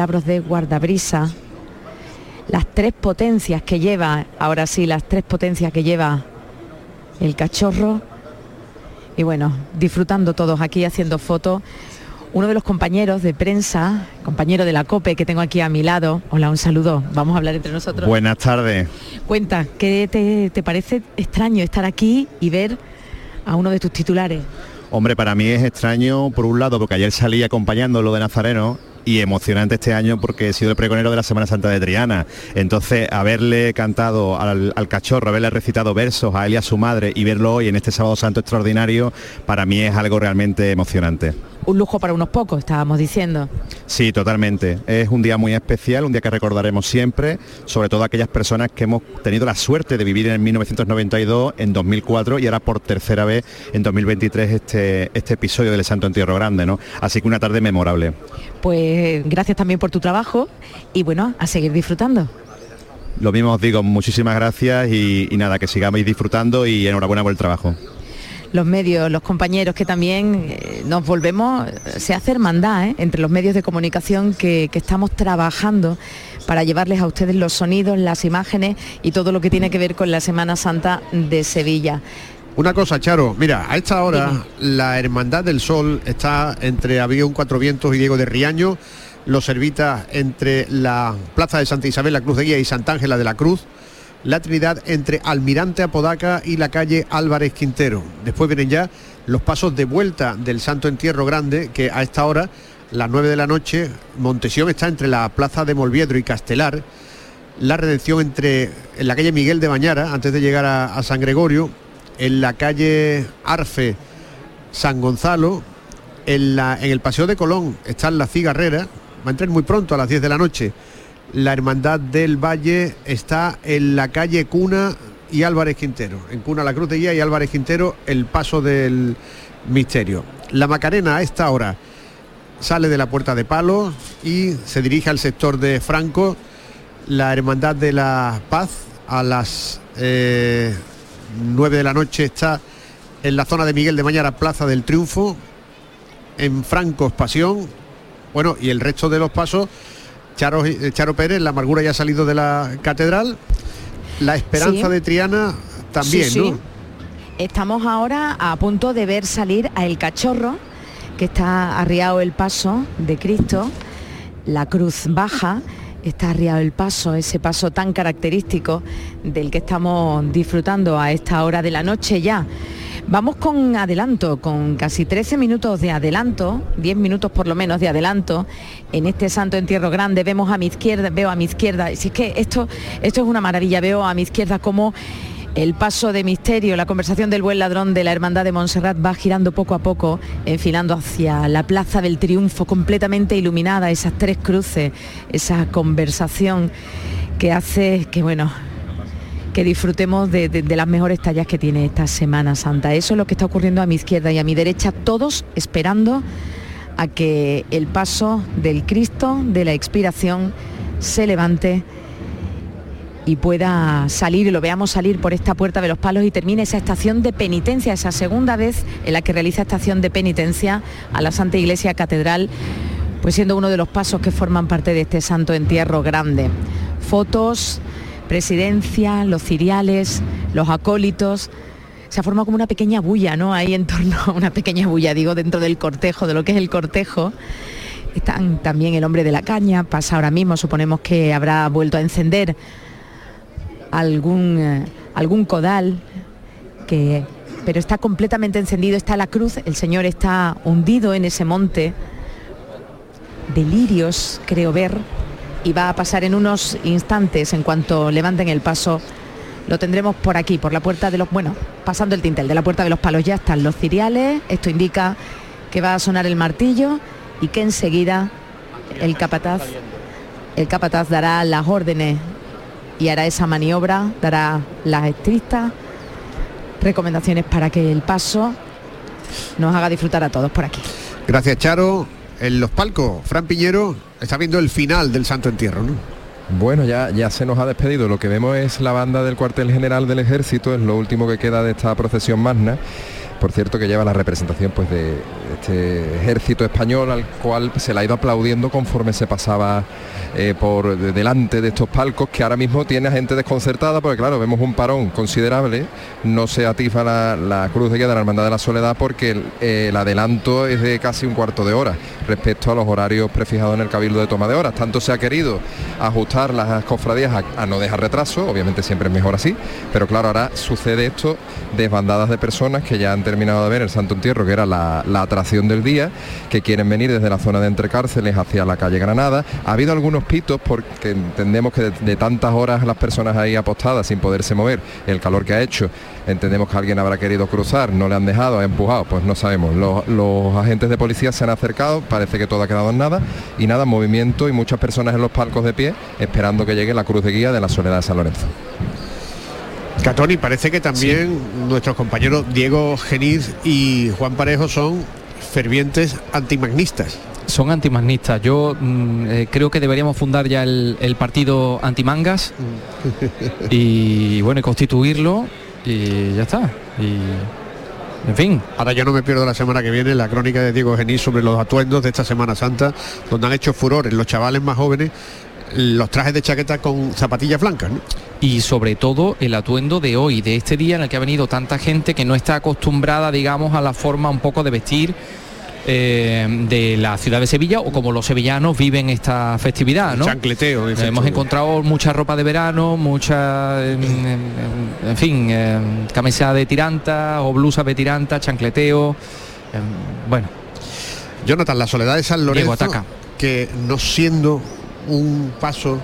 De guardabrisa, las tres potencias que lleva, ahora sí, las tres potencias que lleva el cachorro. Y bueno, disfrutando todos aquí haciendo fotos. Uno de los compañeros de prensa, compañero de la COPE que tengo aquí a mi lado. Hola, un saludo. Vamos a hablar entre nosotros. Buenas tardes. Cuenta, ¿qué te, te parece extraño estar aquí y ver a uno de tus titulares? Hombre, para mí es extraño, por un lado, porque ayer salí acompañándolo de Nazareno y emocionante este año porque he sido el pregonero de la Semana Santa de Triana. Entonces, haberle cantado al, cachorro, haberle recitado versos a él y a su madre y verlo hoy en este sábado santo extraordinario, para mí es algo realmente emocionante un lujo para unos pocos, estábamos diciendo. Sí, totalmente. Es un día muy especial, un día que recordaremos siempre, sobre todo aquellas personas que hemos tenido la suerte de vivir en 1992, en 2004 y ahora por tercera vez en 2023 este, este episodio del Santo Entierro Grande, ¿no? Así que una tarde memorable. Pues gracias también por tu trabajo y bueno, a seguir disfrutando. Lo mismo os digo, muchísimas gracias y, y nada, que sigamos disfrutando y enhorabuena por el trabajo los medios, los compañeros que también eh, nos volvemos, se hace hermandad ¿eh? entre los medios de comunicación que, estamos trabajando para llevarles a ustedes los sonidos, las imágenes y todo lo que tiene que ver con la Semana Santa de Sevilla. Una cosa, Charo, mira, a esta hora la Hermandad del Sol está entre Avión Cuatro Vientos y Diego de Riaño, los servitas entre la Plaza de Santa Isabel, la Cruz de Guía y Santa Ángela de la Cruz, la Trinidad entre Almirante Apodaca y la calle Álvarez Quintero. Después vienen ya los pasos de vuelta del Santo Entierro Grande, que a esta hora, las 9 de la noche, Montesión está entre la Plaza de Molviedro y Castelar, la redención entre en la calle Miguel de Bañara, antes de llegar a, San Gregorio, en la calle Arfe, San Gonzalo, en, la, en el Paseo de Colón está la cigarrera, va a entrar muy pronto a las 10 de la noche la Hermandad del Valle está en la calle Cuna y Álvarez Quintero. En Cuna La Cruz de Guía y Álvarez Quintero el paso del misterio. La Macarena a esta hora sale de la Puerta de Palos y se dirige al sector de Franco. La Hermandad de la Paz a las 9 eh, de la noche está en la zona de Miguel de Mañara, Plaza del Triunfo. En Franco Pasión. Bueno, y el resto de los pasos Charo, eh, Charo Pérez, la amargura ya ha salido de la catedral. La esperanza de Triana también, ¿no? Estamos ahora a punto de ver salir a El Cachorro, que está arriado el paso de Cristo, la cruz baja, está arriado el paso, ese paso tan característico del que estamos disfrutando a esta hora de la noche ya. Vamos con adelanto, con casi 13 minutos de adelanto, 10 minutos por lo menos de adelanto en este Santo Entierro Grande. Vemos a mi izquierda, veo a mi izquierda, si es que esto, esto es una maravilla, veo a mi izquierda como el paso de misterio, la conversación del buen ladrón de la Hermandad de Montserrat va girando poco a poco, enfilando hacia la Plaza del Triunfo, completamente iluminada, esas tres cruces, esa conversación que hace que, bueno, que disfrutemos de, las mejores tallas que tiene esta Semana Santa. Eso es lo que está ocurriendo a mi izquierda y a mi derecha, todos esperando a que el paso del Cristo de la expiración se levante y pueda salir lo veamos salir por esta puerta de los palos y termine esa estación de penitencia, esa segunda vez en la que realiza estación de penitencia a la Santa Iglesia Catedral, pues siendo uno de los pasos que forman parte de este santo entierro grande. Fotos, presidencia, los ciriales, los acólitos. Se ha formado como una pequeña bulla, ¿no? Ahí en torno a una pequeña bulla, digo, dentro del cortejo, de lo que es el cortejo. Están también el hombre de la caña, pasa ahora mismo, suponemos que habrá vuelto a encender algún, eh, algún codal, que, pero está completamente encendido, está la cruz, el Señor está hundido en ese monte. Delirios, creo ver, y va a pasar en unos instantes en cuanto levanten el paso. Lo tendremos por aquí, por la puerta de los, bueno, pasando el tintel de la puerta de los palos ya están los ciriales. Esto indica que va a sonar el martillo y que enseguida el capataz, el capataz dará las órdenes y hará esa maniobra, dará las estrictas recomendaciones para que el paso nos haga disfrutar a todos por aquí. Gracias, Charo en los palcos, Fran Piñero está viendo el final del Santo Entierro, ¿no? Bueno, ya, ya se nos ha despedido. Lo que vemos es la banda del cuartel general del ejército, es lo último que queda de esta procesión magna. Por cierto que lleva la representación pues de este ejército español al cual se le ha ido aplaudiendo conforme se pasaba eh, por delante de estos palcos que ahora mismo tiene a gente desconcertada porque claro, vemos un parón considerable, no se atifa la, cruz de guía de la Hermandad de la Soledad porque el, adelanto es de casi un cuarto de hora respecto a los horarios prefijados en el Cabildo de toma de horas. Tanto se ha querido ajustar las cofradías a, no dejar retraso, obviamente siempre es mejor así, pero claro, ahora sucede esto desbandadas de personas que ya han terminado de ver el Santo Entierro, que era la, atracción del día, que quieren venir desde la zona de entrecárceles hacia la calle Granada. Ha habido algunos pitos porque entendemos que de, tantas horas las personas ahí apostadas sin poderse mover, el calor que ha hecho, entendemos que alguien habrá querido cruzar, no le han dejado, ha empujado, pues no sabemos. Los, agentes de policía se han acercado, parece que todo ha quedado en nada y nada, movimiento y muchas personas en los palcos de pie esperando que llegue la cruz de guía de la Soledad de San Lorenzo. Catoni, parece que también nuestros compañeros Diego Geniz y Juan Parejo son fervientes antimagnistas son antimagnistas. Yo mm, eh, creo que deberíamos fundar ya el, partido antimangas y bueno, constituirlo y ya está. Y en fin. Ahora yo no me pierdo la semana que viene la crónica de Diego Genís sobre los atuendos de esta Semana Santa, donde han hecho furor los chavales más jóvenes los trajes de chaqueta con zapatillas blancas. Y sobre todo el atuendo de hoy, de este día en el que ha venido tanta gente que no está acostumbrada, digamos, a la forma un poco de vestir eh, de la ciudad de Sevilla o como los sevillanos viven esta festividad. ¿no? Chancleteo. Hemos encontrado mucha ropa de verano, mucha, en, fin, camisa de tiranta o blusa de tiranta, chancleteo. Em, bueno. Jonathan, la soledad de San Lorenzo, ataca. que no siendo un paso,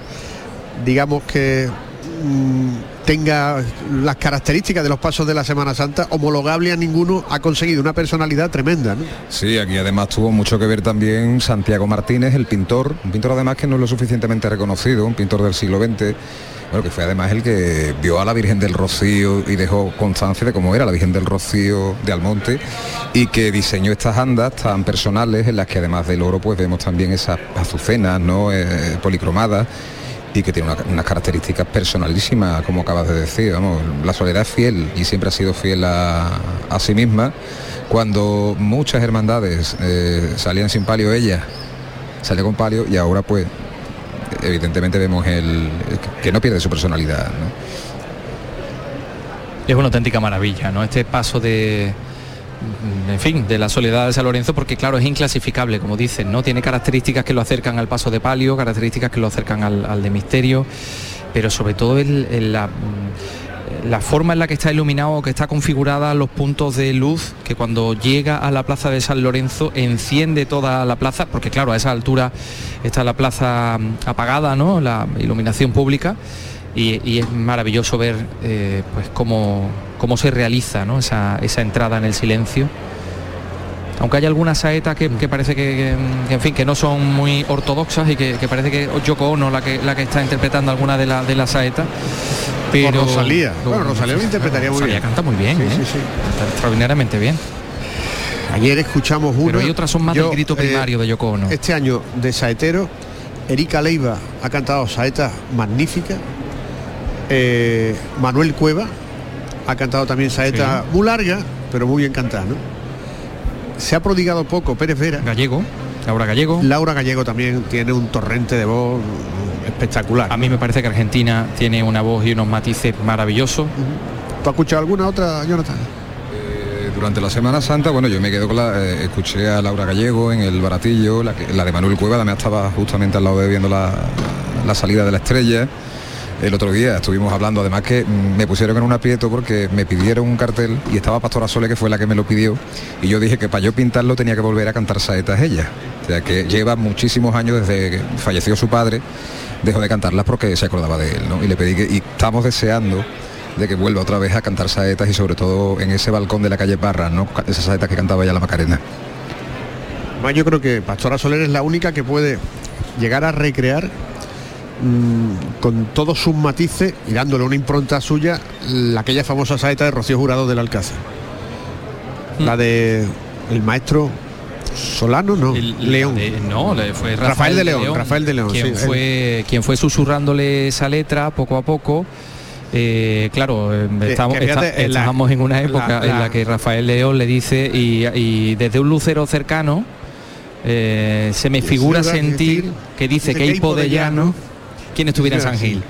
digamos que mm, tenga las características de los pasos de la Semana Santa, homologable a ninguno, ha conseguido una personalidad tremenda. Sí, aquí además tuvo mucho que ver también Santiago Martínez, el pintor, un pintor además que no es lo suficientemente reconocido, un pintor del siglo XX. Que fue además el que vio a la Virgen del Rocío y dejó constancia de cómo era la Virgen del Rocío de Almonte y que diseñó estas andas tan personales en las que además del oro pues vemos también esas azucenas ¿no? Eh, policromadas y que tiene unas características personalísimas, como acabas de decir. la soledad es fiel y siempre ha sido fiel a, sí misma. Cuando muchas hermandades eh, salían sin palio, ella salió con palio y ahora pues evidentemente vemos el, que no pierde su personalidad. Es una auténtica maravilla, ¿no? Este paso de, Mm, en fin, de la soledad de San Lorenzo, porque claro, es inclasificable, como dicen, ¿no? Tiene características que lo acercan al paso de palio, características que lo acercan al, de misterio, pero sobre todo el, la, mm, la, forma en la que está iluminado, que está configurada los puntos de luz, que cuando llega a la plaza de San Lorenzo enciende toda la plaza, porque claro, a esa altura está la plaza mm, apagada, ¿no? La iluminación pública y, es maravilloso ver eh, pues cómo, cómo, se realiza esa, entrada en el silencio. Aunque hay algunas saetas que, parece que, en fin, que no son muy ortodoxas y que, parece que Yoko Ono la que, la que está interpretando alguna de, de las saetas. Pero Rosalía. Bueno, Rosalía lo interpretaría muy bien. canta muy bien, ¿eh? extraordinariamente bien. Ayer escuchamos uno. Pero hay otras son más del grito eh, primario de Yoko Ono. Este año de saetero, Erika Leiva ha cantado saetas magníficas eh, Manuel Cueva ha cantado también saeta muy larga, pero muy bien cantada, Se ha prodigado poco Pérez Vera. Gallego, Laura Gallego. Laura Gallego también tiene un torrente de voz espectacular. A mí me parece que Argentina tiene una voz y unos matices maravillosos. ¿Tú has escuchado alguna otra, Jonathan? Eh, durante la Semana Santa, bueno, yo me quedo con la, eh, escuché a Laura Gallego en el Baratillo, la, de Manuel Cueva, también estaba justamente al lado de viendo la, la salida de la estrella el otro día. Estuvimos hablando, además que me pusieron en un aprieto porque me pidieron un cartel y estaba Pastora Sole, que fue la que me lo pidió, y yo dije que para yo pintarlo tenía que volver a cantar saetas ella. O sea que lleva muchísimos años desde que falleció su padre, dejó de cantarlas porque se acordaba de él, ¿no? Y le pedí que, y estamos deseando de que vuelva otra vez a cantar saetas y sobre todo en ese balcón de la calle Parra, ¿no? Esas saetas que cantaba ya la Macarena. Yo creo que Pastora Soler es la única que puede llegar a recrear Mm, con todos sus matices y dándole una impronta suya, la, aquella famosa saeta de Rocío Jurado del Alcázar. La de el maestro Solano, no, León. no, fue Rafael, de León, Rafael de León, quien, fue, quien fue susurrándole esa letra poco a poco Eh, claro, eh, estamos, estábamos en una época en la que Rafael León le dice y, desde un lucero cercano eh, se me figura sentir que dice que hay de llano quien estuviera en San Gil.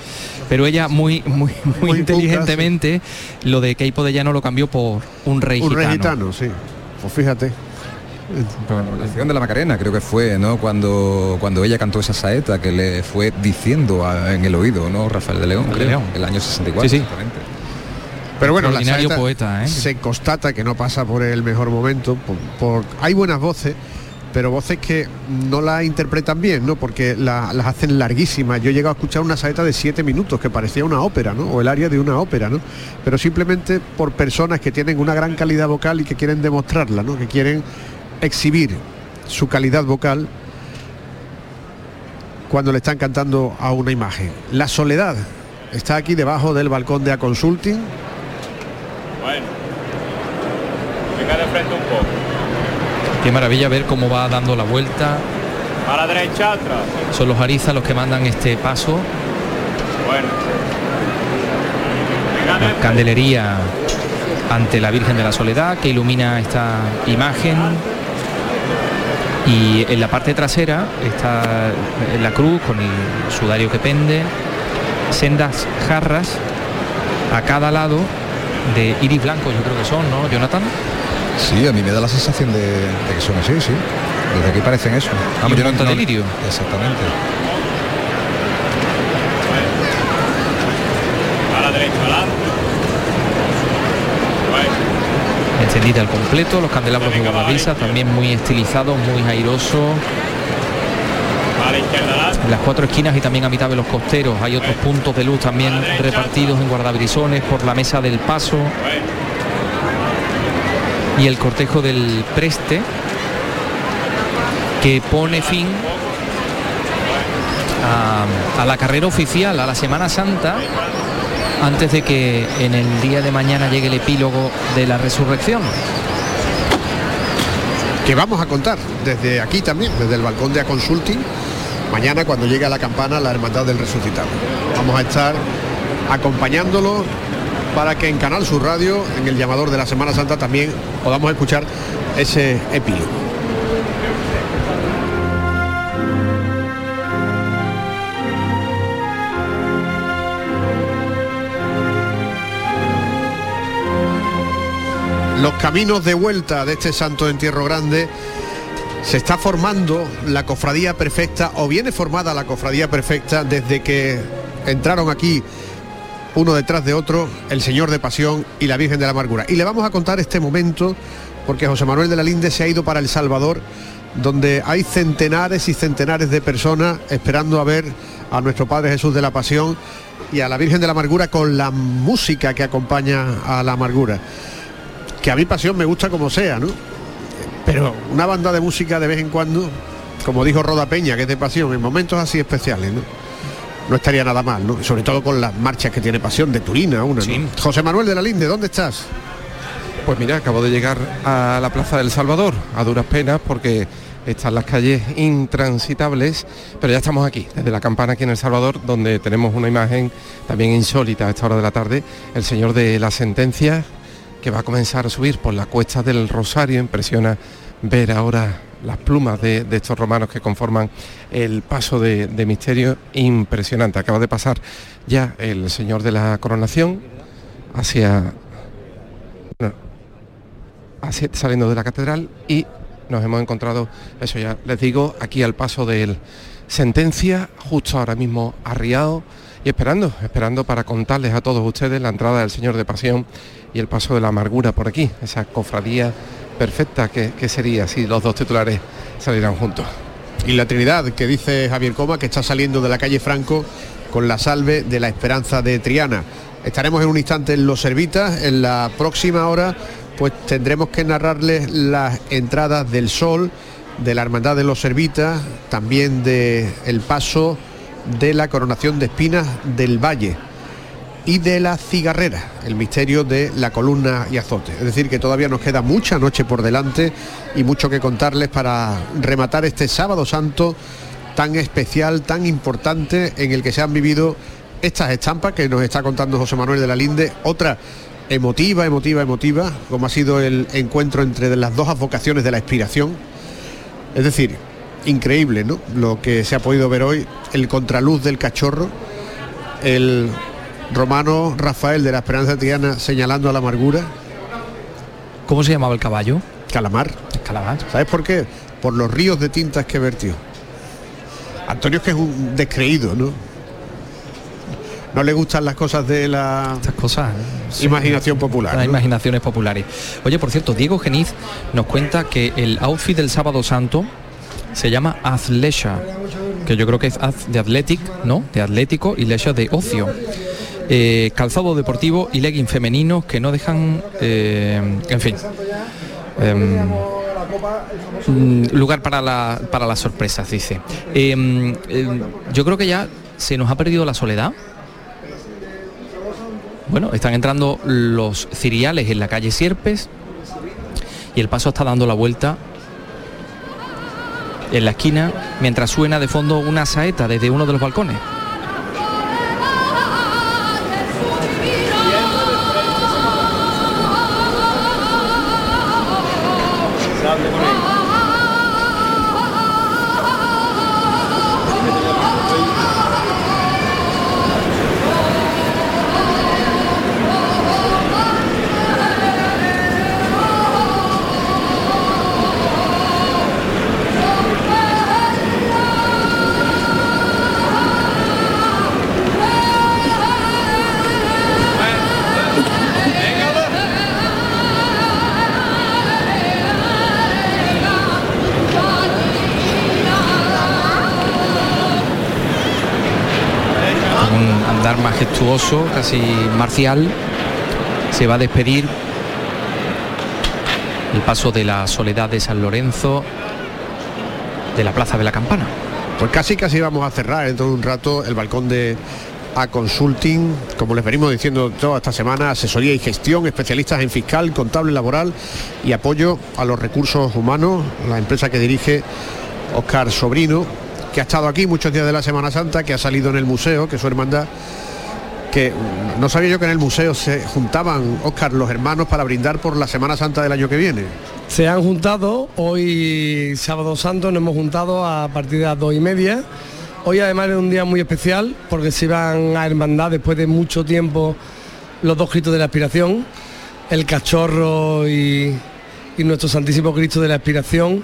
Pero ella muy muy muy, inteligentemente lo de Keipo de Llano lo cambió por un rey un rey gitano, sí. Pues fíjate la canción de la Macarena creo que fue, ¿no? Cuando, cuando ella cantó esa saeta que le fue diciendo en el oído, ¿no? Rafael de León, el año 64. Sí, sí. Pero bueno, la saeta poeta, ¿eh? se constata que no pasa por el mejor momento. Por, hay buenas voces, pero voces que no la interpretan bien, ¿no? Porque las hacen larguísimas. Yo he llegado a escuchar una saeta de siete minutos que parecía una ópera, ¿no? O el área de una ópera, ¿no? Pero simplemente por personas que tienen una gran calidad vocal y que quieren demostrarla, ¿no? Que quieren exhibir su calidad vocal cuando le están cantando a una imagen. La soledad está aquí debajo del balcón de A Consulting. Bueno, de frente un poco. Qué maravilla ver cómo va dando la vuelta. A la derecha atrás. Son los arizas los que mandan este paso. Bueno. La candelería ante la Virgen de la Soledad que ilumina esta imagen y en la parte trasera está la cruz con el sudario que pende, sendas jarras a cada lado de iris blanco, yo creo que son, ¿no, Jonathan? Sí, a mí me da la sensación de, que son así, sí. Desde aquí parecen eso. Vamos, yo no, lirio. Exactamente. A la derecha, encendida al completo, los candelabros de guardavisas también muy estilizados, muy airoso. En las cuatro esquinas y también a mitad de los costeros hay otros puntos de luz también repartidos en guardabrisones por la mesa del paso. Y el cortejo del preste que pone fin a, la carrera oficial, a la Semana Santa antes de que en el día de mañana llegue el epílogo de la resurrección. Que vamos a contar desde aquí también, desde el balcón de A Consulting, mañana cuando llegue a la campana la Hermandad del Resucitado. Vamos a estar acompañándolo para que en Canal Sur Radio, en el llamador de la Semana Santa, también podamos escuchar ese epílogo. los caminos de vuelta de este santo entierro grande se está formando la cofradía perfecta o viene formada la cofradía perfecta desde que entraron aquí uno detrás de otro el Señor de Pasión y la Virgen de la Amargura. Y le vamos a contar este momento porque José Manuel de la Linde se ha ido para El Salvador donde hay centenares y centenares de personas esperando a ver a nuestro Padre Jesús de la Pasión y a la Virgen de la Amargura con la música que acompaña a la amargura que a mi pasión me gusta como sea, ¿no? Pero una banda de música de vez en cuando, como dijo Roda Peña, que es de pasión, en momentos así especiales, ¿no? No estaría nada mal, ¿no? Sobre todo con las marchas que tiene pasión de Turina, una. José Manuel de la Linde, ¿dónde estás? Pues mira, acabo de llegar a la Plaza del Salvador, a duras penas, porque están las calles intransitables, pero ya estamos aquí, desde la campana aquí en El Salvador, donde tenemos una imagen también insólita a esta hora de la tarde, el señor de la sentencia, que va a comenzar a subir por la cuesta del Rosario. Impresiona ver ahora las plumas de, estos romanos que conforman el paso de, misterio impresionante. Acaba de pasar ya el Señor de la Coronación hacia, hacia saliendo de la catedral y nos hemos encontrado, eso ya les digo, aquí al paso del sentencia, justo ahora mismo arriado y esperando, esperando para contarles a todos ustedes la entrada del Señor de Pasión y el paso de la amargura por aquí, esa cofradía perfecta que, sería si los dos titulares salieran juntos. Y la Trinidad, que dice Javier Coma, que está saliendo de la calle Franco con la salve de la esperanza de Triana. Estaremos en un instante en Los Servitas, en la próxima hora pues tendremos que narrarles las entradas del sol, de la Hermandad de los Servitas, también de el paso de la coronación de espinas del Valle y de la cigarrera, el misterio de la columna y azote. Es decir, que todavía nos queda mucha noche por delante y mucho que contarles para rematar este sábado santo tan especial, tan importante, en el que se han vivido estas estampas que nos está contando José Manuel de la Linde, otra emotiva, emotiva, emotiva, como ha sido el encuentro entre las dos advocaciones de la inspiración. Es decir, increíble, ¿no? Lo que se ha podido ver hoy, el contraluz del cachorro, el romano Rafael de la Esperanza Triana señalando a la amargura. ¿Cómo se llamaba el caballo? Calamar. Calamar. ¿Sabes por qué? Por los ríos de tintas que vertió. Antonio es que es un descreído, ¿no? No le gustan las cosas de la Estas cosas. sí. imaginación popular. Las ¿no? imaginaciones populares. Oye, por cierto, Diego Geniz nos cuenta que el outfit del sábado santo se llama Athleisure, que yo creo que es de athletic, ¿no? De atlético y leisure de ocio. Eh, calzado deportivo y legging femeninos que no dejan, eh, en fin, em, mm, lugar para, la- para las sorpresas, dice. Em, em, yo creo que ya se nos ha perdido la soledad. Bueno, están entrando los ciriales en la calle Sierpes y el paso está dando la vuelta en la esquina mientras suena de fondo una saeta desde uno de los balcones. Casi marcial, se va a despedir. El paso de la soledad de San Lorenzo de la Plaza de la Campana. Pues casi casi vamos a cerrar en todo un rato el balcón de A Consulting, como les venimos diciendo toda esta semana, asesoría y gestión, especialistas en fiscal, contable, laboral y apoyo a los recursos humanos, la empresa que dirige Oscar Sobrino, que ha estado aquí muchos días de la Semana Santa, que ha salido en el museo, que su hermandad, no sabía yo que en el museo se juntaban, Oscar, los hermanos para brindar por la Semana Santa del año que viene. Se han juntado, hoy sábado santo nos hemos juntado a partir de las dos y media. Hoy además es un día muy especial porque se van a hermandad después de mucho tiempo los dos Cristos de la Aspiración, el cachorro y, y nuestro Santísimo Cristo de la Aspiración.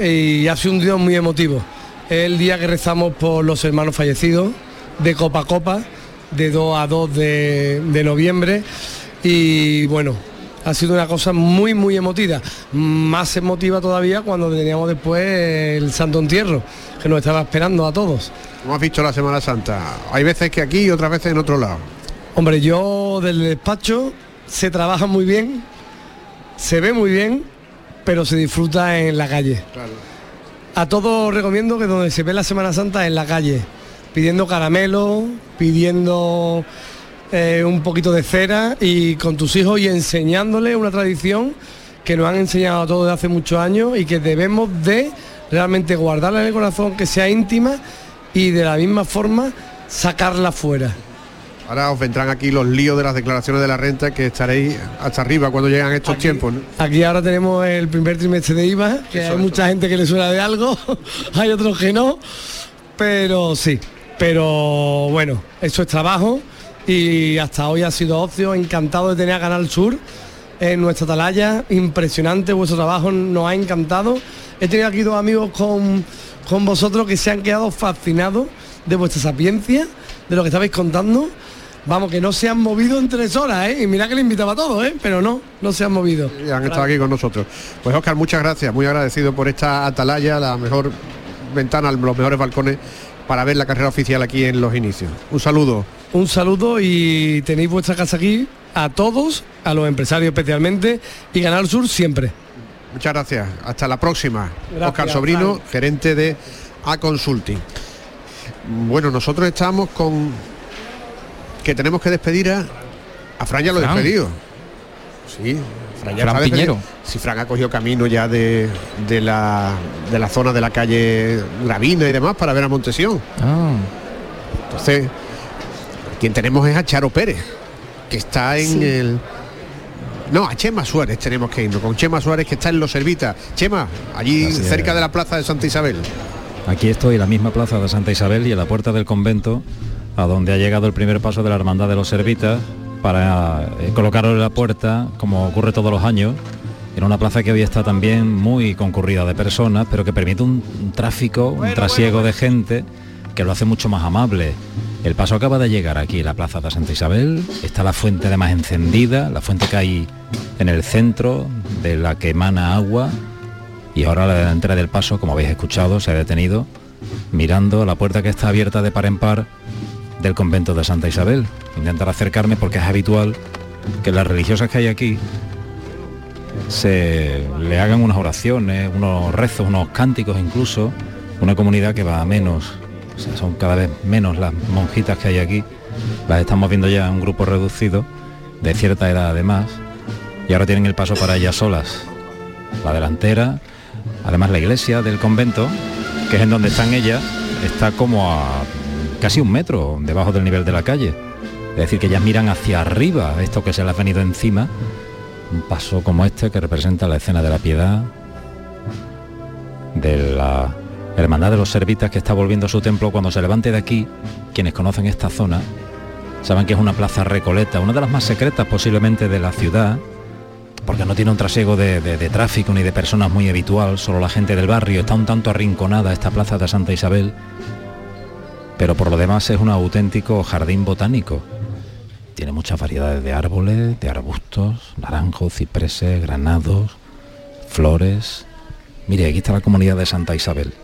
Y ha sido un día muy emotivo. Es el día que rezamos por los hermanos fallecidos, de copa a copa, de 2 a 2 de, de noviembre. Y bueno, ha sido una cosa muy, muy emotiva. Más emotiva todavía cuando teníamos después el Santo Entierro, que nos estaba esperando a todos. ¿Cómo has visto la Semana Santa? Hay veces que aquí y otras veces en otro lado. Hombre, yo del despacho se trabaja muy bien, se ve muy bien, pero se disfruta en la calle. A todos recomiendo que donde se ve la Semana Santa es en la calle, pidiendo caramelo, pidiendo eh, un poquito de cera y con tus hijos y enseñándoles una tradición que nos han enseñado a todos desde hace muchos años y que debemos de realmente guardarla en el corazón, que sea íntima y de la misma forma sacarla fuera. Ahora os vendrán aquí los líos de las declaraciones de la renta que estaréis hasta arriba cuando llegan estos tiempos. ¿no? Aquí ahora tenemos el primer trimestre de IVA, que hay mucha gente que le suena de algo, hay otros que no, pero sí, pero bueno, eso es trabajo y hasta hoy ha sido ocio, encantado de tener a Canal Sur en nuestra atalaya, impresionante vuestro trabajo, nos ha encantado. He tenido aquí dos amigos con, con vosotros que se han quedado fascinados de vuestra sapiencia, de lo que estabais contando. Vamos, que no se han movido en tres horas, ¿eh? Y mira que le invitaba a todos, ¿eh? Pero no, no se han movido. Y han estado aquí con nosotros. Pues Oscar, muchas gracias, muy agradecido por esta atalaya, la mejor ventana, los mejores balcones para ver la carrera oficial aquí en los inicios. Un saludo. Un saludo y tenéis vuestra casa aquí a todos, a los empresarios especialmente y Canal Sur siempre. Muchas gracias. Hasta la próxima. Gracias, Oscar Sobrino, gerente de A Consulting. Bueno, nosotros estamos con que tenemos que despedir a, a Fran ya lo he despedido. Sí, Fran ya Fran. Piñero. Si Fran ha cogido camino ya de, de la, de la zona de la calle Gravina y demás para ver a Montesión. Ah, Entonces, quien tenemos es a Charo Pérez, que está en Sí. el... No, a Chema Suárez tenemos que irnos, con Chema Suárez que está en Los Servitas. Chema, allí Así es. cerca de la plaza de Santa Isabel. Aquí estoy en la misma plaza de Santa Isabel y en la puerta del convento, a donde ha llegado el primer paso de la Hermandad de los Servitas, para eh, colocarlo en la puerta, como ocurre todos los años, en una plaza que hoy está también muy concurrida de personas, pero que permite un, un tráfico, un trasiego de gente que lo hace mucho más amable. El paso acaba de llegar aquí, la plaza de Santa Isabel, está la fuente además encendida, la fuente que hay en el centro, de la que emana agua, y ahora la delantera del paso, como habéis escuchado, se ha detenido mirando la puerta que está abierta de par en par del convento de Santa Isabel. Intentar acercarme porque es habitual que las religiosas que hay aquí se le hagan unas oraciones, unos rezos, unos cánticos incluso, una comunidad que va a menos, o sea, son cada vez menos las monjitas que hay aquí, las estamos viendo ya en un grupo reducido, de cierta edad además, y ahora tienen el paso para ellas solas. La delantera, además la iglesia del convento, que es en donde están ellas, está como a casi un metro debajo del nivel de la calle. Es decir, que ellas miran hacia arriba, esto que se les ha venido encima, un paso como este que representa la escena de la piedad, de la hermandad de los servitas que está volviendo a su templo cuando se levante de aquí, quienes conocen esta zona, saben que es una plaza recoleta, una de las más secretas posiblemente de la ciudad, porque no tiene un trasiego de, de- de tráfico ni de personas muy habitual, solo la gente del barrio, está un tanto arrinconada esta plaza de Santa Isabel, pero por lo demás es un auténtico jardín botánico. Tiene muchas variedades de árboles, de arbustos, naranjos, cipreses, granados, flores. Mire, aquí está la comunidad de Santa Isabel.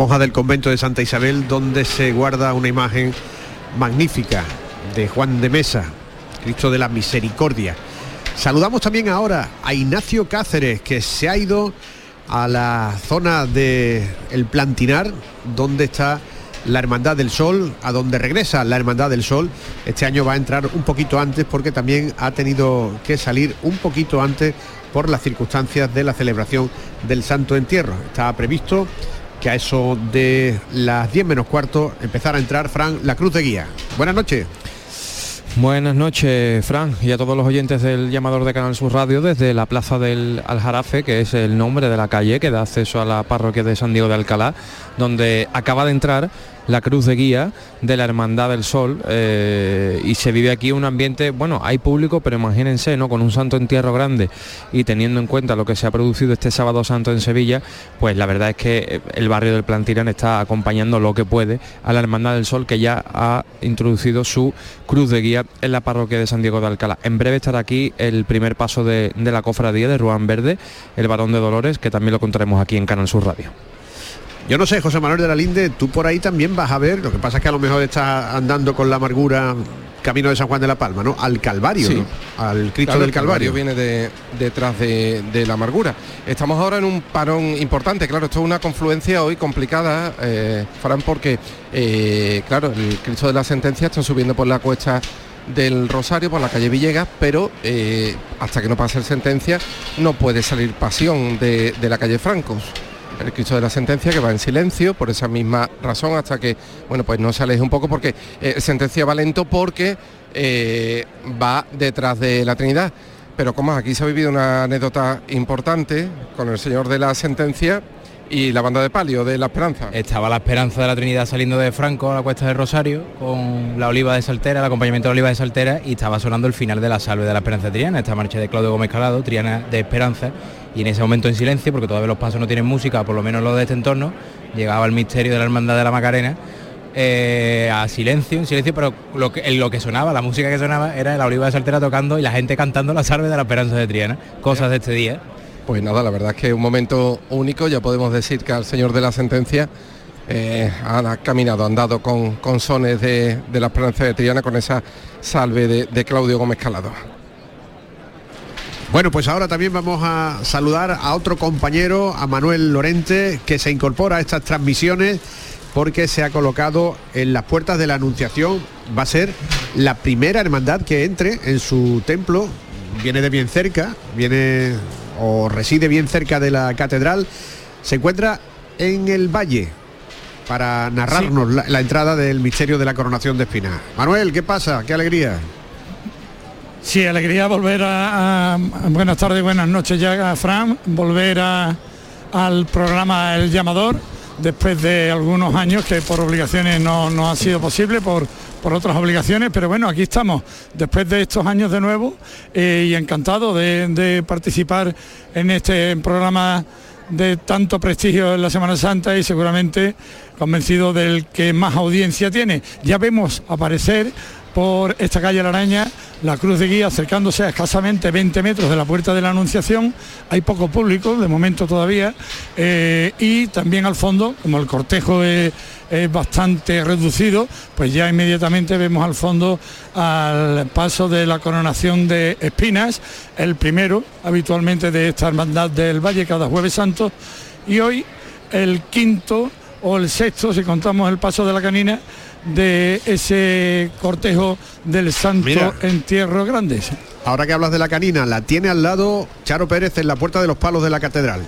Las monjas del convento de Santa Isabel, donde se guarda una imagen magnífica de Juan de Mesa, Cristo de la Misericordia. Saludamos también ahora a Ignacio Cáceres, que se ha ido a la zona de El Plantinar, donde está la Hermandad del Sol, a donde regresa la Hermandad del Sol. Este año va a entrar un poquito antes porque también ha tenido que salir un poquito antes por las circunstancias de la celebración del Santo Entierro. Estaba previsto que a eso de las 10 menos cuarto empezara a entrar Fran La Cruz de Guía. Buenas noches. Buenas noches, Fran, y a todos los oyentes del llamador de Canal Sur Radio desde la Plaza del Aljarafe, que es el nombre de la calle que da acceso a la parroquia de San Diego de Alcalá, donde acaba de entrar la cruz de guía de la Hermandad del Sol eh, y se vive aquí un ambiente, bueno, hay público, pero imagínense, ¿no? Con un santo entierro grande y teniendo en cuenta lo que se ha producido este sábado santo en Sevilla, pues la verdad es que el barrio del Plantirán está acompañando lo que puede a la Hermandad del Sol que ya ha introducido su cruz de guía en la parroquia de San Diego de Alcalá. En breve estará aquí el primer paso de, de la cofradía de Ruán Verde, el varón de Dolores, que también lo contaremos aquí en Canal Sur Radio. Yo no sé, José Manuel de la Linde, tú por ahí también vas a ver, lo que pasa es que a lo mejor estás andando con la amargura camino de San Juan de la Palma, ¿no? Al Calvario, Sí. ¿no? Al Cristo Claro, del el Calvario. viene de- detrás de, de la amargura. Estamos ahora en un parón importante, claro, esto es una confluencia hoy complicada, eh, Fran, porque, eh, claro, el Cristo de la Sentencia está subiendo por la cuesta del Rosario, por la calle Villegas, pero eh, hasta que no pase el sentencia no puede salir pasión de, de la calle Francos. El Cristo de la Sentencia, que va en silencio por esa misma razón, hasta que, bueno, pues no se aleje un poco porque eh, Sentencia va lento porque eh, va detrás de la Trinidad. Pero como aquí se ha vivido una anécdota importante con el Señor de la Sentencia y la banda de palio de la Esperanza. Estaba la Esperanza de la Trinidad saliendo de Franco a la cuesta de Rosario con la oliva de Saltera, el acompañamiento de oliva de Saltera y estaba sonando el final de la salve de la Esperanza Triana, esta marcha de Claudio Gómez Calado, Triana de Esperanza y en ese momento en silencio, porque todavía los pasos no tienen música, por lo menos los de este entorno, llegaba el misterio de la Hermandad de la Macarena eh, a silencio, en silencio, pero lo que, lo que sonaba, la música que sonaba era la oliva de Saltera tocando y la gente cantando la salve de la Esperanza de Triana, cosas de este día. Pues nada, la verdad es que es un momento único, ya podemos decir que al señor de la sentencia eh, ha caminado, andado con, con sones de, de, la Esperanza de Triana con esa salve de, de Claudio Gómez Calado. Bueno, pues ahora también vamos a saludar a otro compañero, a Manuel Lorente, que se incorpora a estas transmisiones porque se ha colocado en las puertas de la Anunciación. Va a ser la primera hermandad que entre en su templo. Viene de bien cerca, viene o reside bien cerca de la catedral. Se encuentra en el valle para narrarnos sí. la, la, entrada del misterio de la coronación de Espina. Manuel, ¿qué pasa? ¿Qué alegría? Sí, alegría volver a, a buenas tardes, buenas noches ya, Fran, volver a, al programa El Llamador después de algunos años que por obligaciones no, no ha sido posible, por, por otras obligaciones, pero bueno, aquí estamos, después de estos años de nuevo eh, y encantado de, de, participar en este programa de tanto prestigio en la Semana Santa y seguramente convencido del que más audiencia tiene. Ya vemos aparecer por esta calle La Araña, la Cruz de Guía acercándose a escasamente 20 metros de la puerta de la Anunciación. Hay poco público, de momento todavía, eh, y también al fondo, como el cortejo es, es, bastante reducido, pues ya inmediatamente vemos al fondo al paso de la coronación de Espinas, el primero habitualmente de esta hermandad del Valle cada jueves santo, y hoy el quinto o el sexto, si contamos el paso de la canina, de ese cortejo del Santo Mira, Entierro Grande. Ahora que hablas de la canina, la tiene al lado Charo Pérez en la puerta de los palos de la catedral.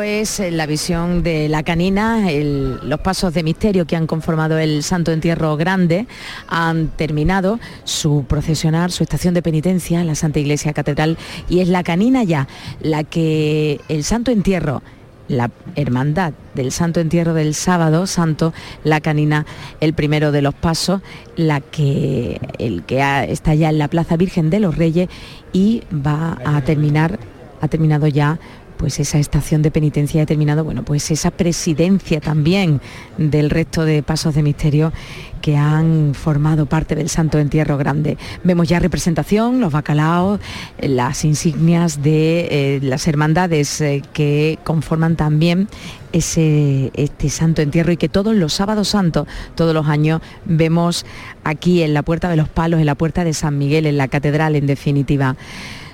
Es la visión de la canina, el, los pasos de misterio que han conformado el Santo Entierro Grande han terminado su procesionar, su estación de penitencia en la Santa Iglesia Catedral y es la canina ya la que el Santo Entierro la hermandad del Santo Entierro del Sábado Santo, la canina, el primero de los pasos, la que el que está ya en la Plaza Virgen de los Reyes y va a terminar, ha terminado ya pues esa estación de penitencia ha terminado, bueno, pues esa presidencia también del resto de pasos de misterio que han formado parte del Santo Entierro Grande. Vemos ya representación, los bacalaos, las insignias de eh, las hermandades eh, que conforman también ese este Santo Entierro y que todos los sábados santos, todos los años, vemos aquí en la Puerta de los Palos, en la Puerta de San Miguel, en la Catedral, en definitiva.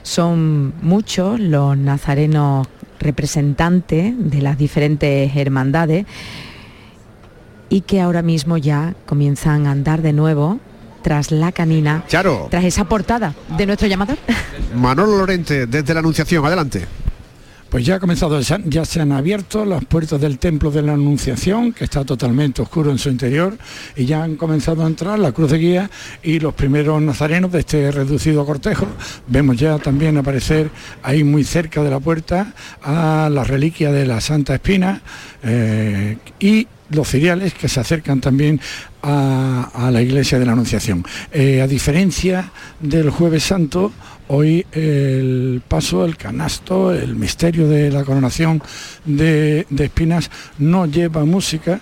Son muchos los nazarenos representantes de las diferentes hermandades y que ahora mismo ya comienzan a andar de nuevo tras la canina, Charo. tras esa portada de nuestro llamador. Manolo Lorente, desde la Anunciación, adelante. Pues ya ha comenzado, ya se han abierto las puertas del templo de la Anunciación, que está totalmente oscuro en su interior, y ya han comenzado a entrar la cruz de guía y los primeros nazarenos de este reducido cortejo. Vemos ya también aparecer ahí muy cerca de la puerta a la reliquia de la Santa Espina eh, y los ciriales que se acercan también a, a la iglesia de la Anunciación. Eh, a diferencia del jueves santo, hoy el paso, el canasto, el misterio de la coronación de, de espinas no lleva música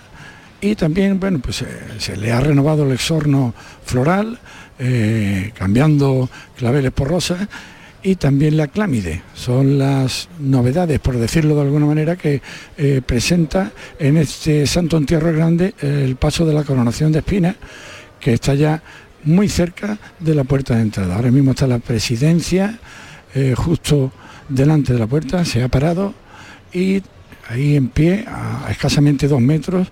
y también, bueno, pues eh, se le ha renovado el exorno floral, eh, cambiando claveles por rosas y también la clámide. Son las novedades, por decirlo de alguna manera, que eh, presenta en este Santo Entierro Grande el paso de la coronación de espinas, que está ya muy cerca de la puerta de entrada. Ahora mismo está la presidencia eh, justo delante de la puerta, se ha parado y ahí en pie, a, escasamente dos metros,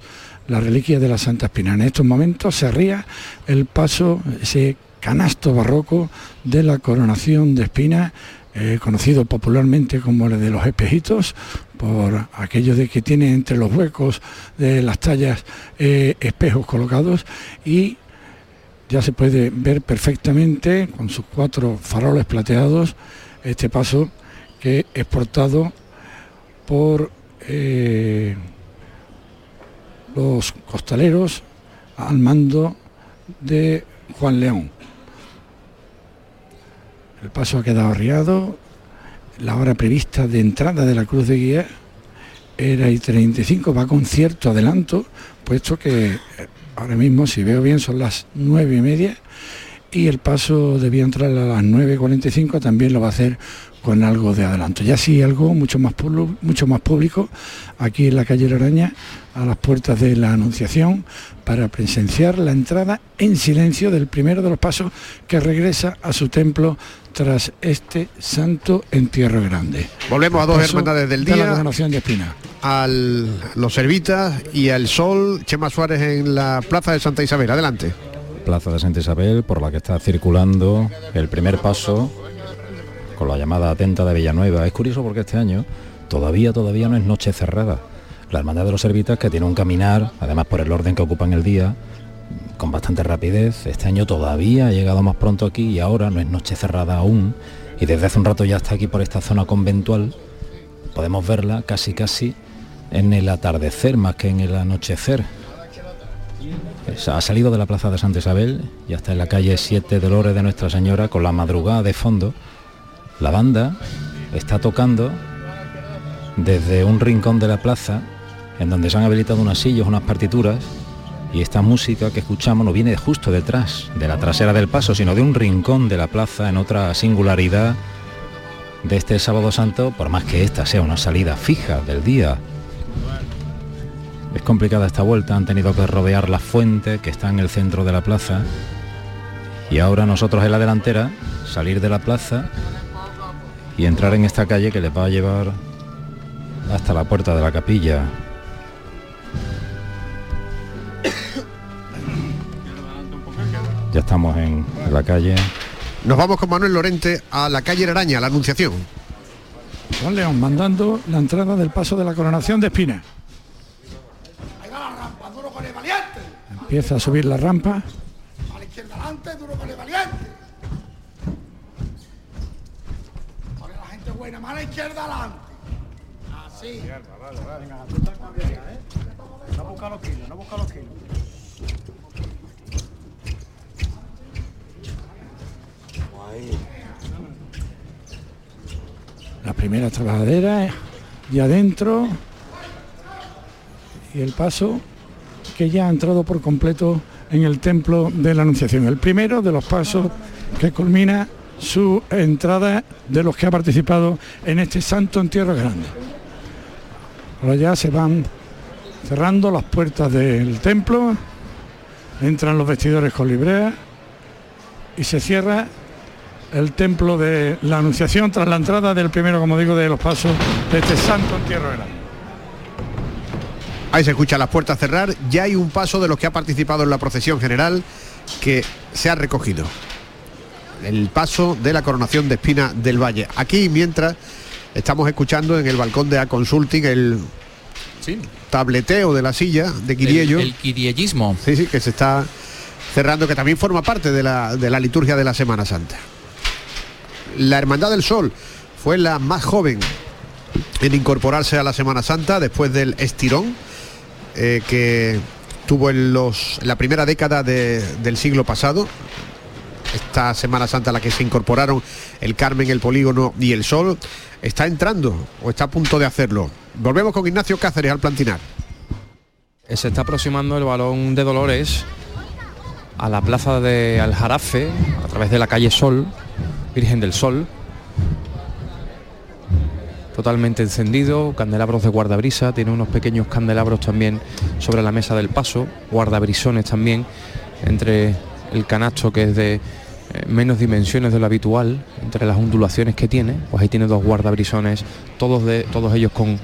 la reliquia de la Santa Espina. En estos momentos se ría el paso, ese canasto barroco de la coronación de espinas eh, conocido popularmente como el de los espejitos, por aquello de que tiene entre los huecos de las tallas eh, espejos colocados y ya se puede ver perfectamente con sus cuatro faroles plateados este paso que es portado por eh, los costaleros al mando de Juan León. El paso ha quedado arriado, la hora prevista de entrada de la cruz de guía era y 35, va con cierto adelanto, puesto que ahora mismo, si veo bien, son las nueve y media y el paso debía entrar a las 9.45, también lo va a hacer con algo de adelanto. Ya sí algo mucho más, mucho más público aquí en la calle Araña, a las puertas de la Anunciación, para presenciar la entrada en silencio del primero de los pasos que regresa a su templo tras este santo entierro grande. Volvemos a dos hermandades del día. De la coronación de Espina. Al los Servitas y al Sol, Chema Suárez en la Plaza de Santa Isabel. Adelante. Plaza de Santa Isabel, por la que está circulando el primer paso con la llamada atenta de Villanueva. Es curioso porque este año todavía, todavía no es noche cerrada. La Hermandad de los Servitas, que tiene un caminar, además por el orden que ocupan el día, con bastante rapidez. Este año todavía ha llegado más pronto aquí y ahora no es noche cerrada aún. Y desde hace un rato ya está aquí por esta zona conventual. Podemos verla casi casi en el atardecer más que en el anochecer. Ha salido de la plaza de Santa Isabel y hasta en la calle 7 Dolores de Nuestra Señora con la madrugada de fondo la banda está tocando desde un rincón de la plaza, en donde se han habilitado unas sillas, unas partituras, y esta música que escuchamos no viene justo detrás de la trasera del paso, sino de un rincón de la plaza en otra singularidad de este sábado santo, por más que esta sea una salida fija del día. Es complicada esta vuelta, han tenido que rodear la fuente que está en el centro de la plaza y ahora nosotros en la delantera salir de la plaza y entrar en esta calle que les va a llevar hasta la puerta de la capilla. Ya estamos en la calle. Nos vamos con Manuel Lorente a la calle Araña, la Anunciación. Juan León mandando la entrada del paso de la coronación de Espina. Empieza a subir la rampa. A la izquierda adelante, duro con el valiente. buena, mala izquierda adelante. Así. Vale, vale. Venga, tú estás bien, ¿eh? No busca los kilos, no busca los kilos. Ahí. La primera trabajadera y adentro y el paso que ya ha entrado por completo en el templo de la Anunciación. El primero de los pasos que culmina su entrada de los que ha participado en este santo entierro grande. Ahora ya se van cerrando las puertas del templo, entran los vestidores con librea y se cierra el templo de la Anunciación tras la entrada del primero, como digo, de los pasos de este santo entierro grande. Ahí se escuchan las puertas cerrar, ya hay un paso de los que ha participado en la procesión general que se ha recogido el paso de la coronación de Espina del Valle. Aquí mientras estamos escuchando en el balcón de A Consulting el tableteo de la silla de Quiriello. El, el Sí, sí, que se está cerrando, que también forma parte de la, de la liturgia de la Semana Santa. La Hermandad del Sol fue la más joven en incorporarse a la Semana Santa después del estirón eh, que tuvo en, los, la primera década del siglo pasado, esta Semana Santa a la que se incorporaron el Carmen, el Polígono y el Sol, está entrando o está a punto de hacerlo. Volvemos con Ignacio Cáceres al plantinar. Se está aproximando el balón de Dolores a la plaza de Aljarafe a través de la calle Sol, Virgen del Sol. Totalmente encendido, candelabros de guardabrisa, tiene unos pequeños candelabros también sobre la mesa del paso, guardabrisones también entre el canasto que es de eh, menos dimensiones de lo habitual entre las ondulaciones que tiene, pues ahí tiene dos guardabrisones, todos, de, todos ellos con,